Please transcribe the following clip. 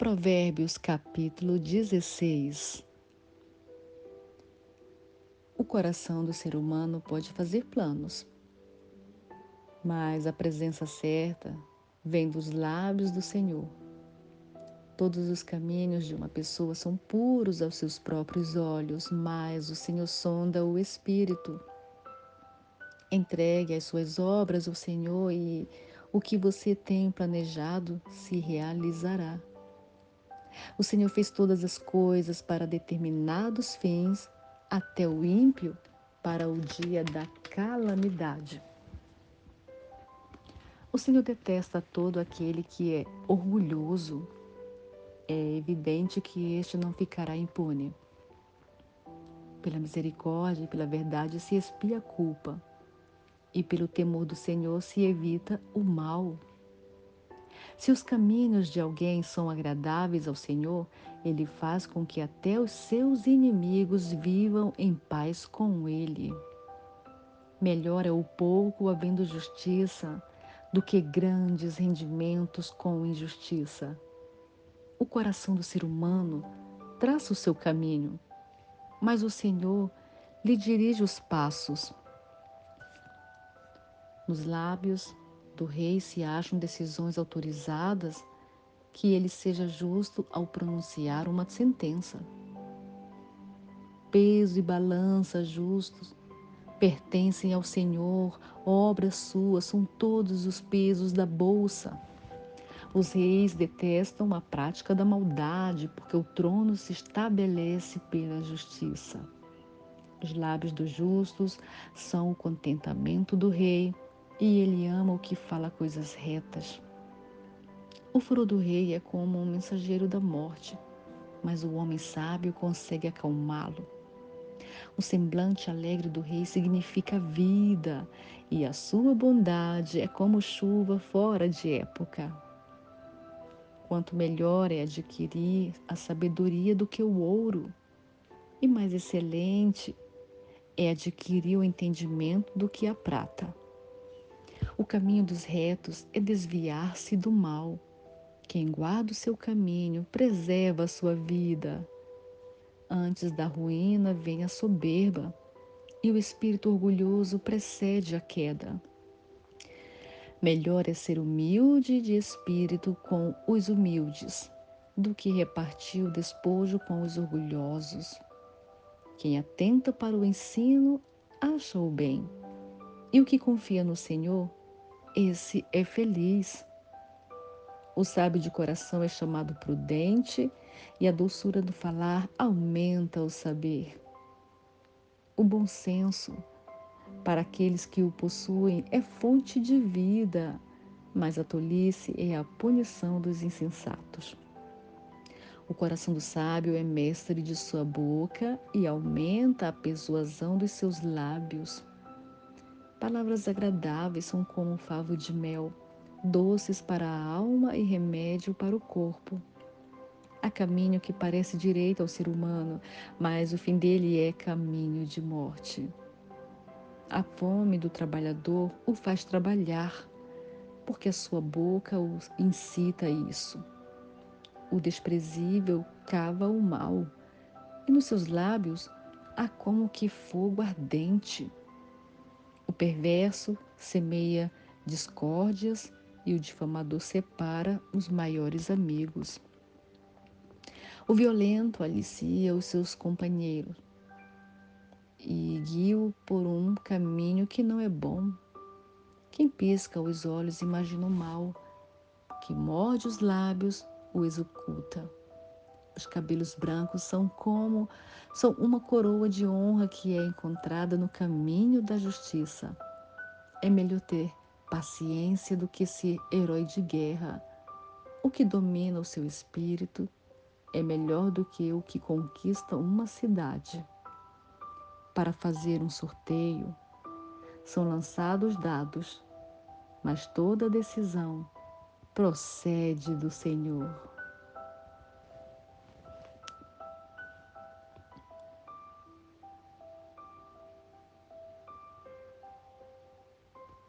Provérbios capítulo 16 O coração do ser humano pode fazer planos, mas a presença certa vem dos lábios do Senhor. Todos os caminhos de uma pessoa são puros aos seus próprios olhos, mas o Senhor sonda o espírito. Entregue as suas obras ao Senhor e o que você tem planejado se realizará. O Senhor fez todas as coisas para determinados fins, até o ímpio para o dia da calamidade. O Senhor detesta todo aquele que é orgulhoso. É evidente que este não ficará impune. Pela misericórdia e pela verdade se expia a culpa, e pelo temor do Senhor se evita o mal. Se os caminhos de alguém são agradáveis ao Senhor, ele faz com que até os seus inimigos vivam em paz com ele. Melhor é o pouco havendo justiça do que grandes rendimentos com injustiça. O coração do ser humano traça o seu caminho, mas o Senhor lhe dirige os passos. Nos lábios do rei se acham decisões autorizadas, que ele seja justo ao pronunciar uma sentença. Peso e balança justos pertencem ao Senhor, obras suas são todos os pesos da bolsa. Os reis detestam a prática da maldade, porque o trono se estabelece pela justiça. Os lábios dos justos são o contentamento do rei, e ele ama o que fala coisas retas. O furor do rei é como um mensageiro da morte, mas o homem sábio consegue acalmá-lo. O semblante alegre do rei significa vida, e a sua bondade é como chuva fora de época. Quanto melhor é adquirir a sabedoria do que o ouro, e mais excelente é adquirir o entendimento do que a prata. O caminho dos retos é desviar-se do mal. Quem guarda o seu caminho preserva a sua vida. Antes da ruína vem a soberba, e o espírito orgulhoso precede a queda. Melhor é ser humilde de espírito com os humildes, do que repartir o despojo com os orgulhosos. Quem atenta para o ensino acha o bem, e o que confia no Senhor esse é feliz. O sábio de coração é chamado prudente e a doçura do falar aumenta o saber. O bom senso, para aqueles que o possuem, é fonte de vida, mas a tolice é a punição dos insensatos. O coração do sábio é mestre de sua boca e aumenta a persuasão dos seus lábios. Palavras agradáveis são como um favo de mel, doces para a alma e remédio para o corpo. Há caminho que parece direito ao ser humano, mas o fim dele é caminho de morte. A fome do trabalhador o faz trabalhar, porque a sua boca o incita a isso. O desprezível cava o mal, e nos seus lábios há como que fogo ardente. O perverso semeia discórdias e o difamador separa os maiores amigos. O violento alicia os seus companheiros e guia-o por um caminho que não é bom. Quem pisca os olhos imagina o mal, quem morde os lábios o executa. Os cabelos brancos são como são uma coroa de honra que é encontrada no caminho da justiça. É melhor ter paciência do que ser herói de guerra. O que domina o seu espírito é melhor do que o que conquista uma cidade. Para fazer um sorteio, são lançados dados, mas toda decisão procede do Senhor.